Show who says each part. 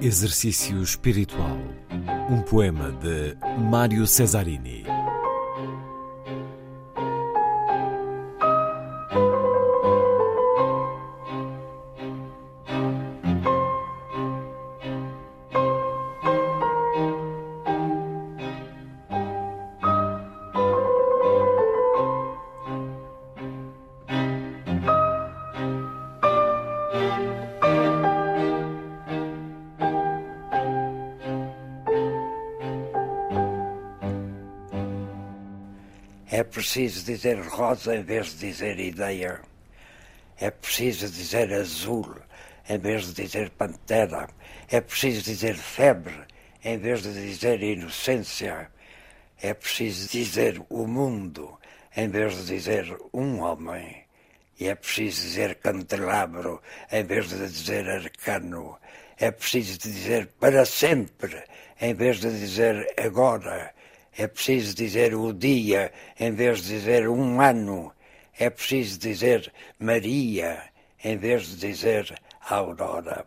Speaker 1: Exercício Espiritual. Um poema de Mário Cesarini.
Speaker 2: É preciso dizer rosa em vez de dizer ideia. É preciso dizer azul em vez de dizer pantera. É preciso dizer febre em vez de dizer inocência. É preciso dizer o mundo em vez de dizer um homem. E é preciso dizer candelabro em vez de dizer arcano. É preciso dizer para sempre em vez de dizer agora. É preciso dizer o dia em vez de dizer um ano. É preciso dizer Maria em vez de dizer Aurora.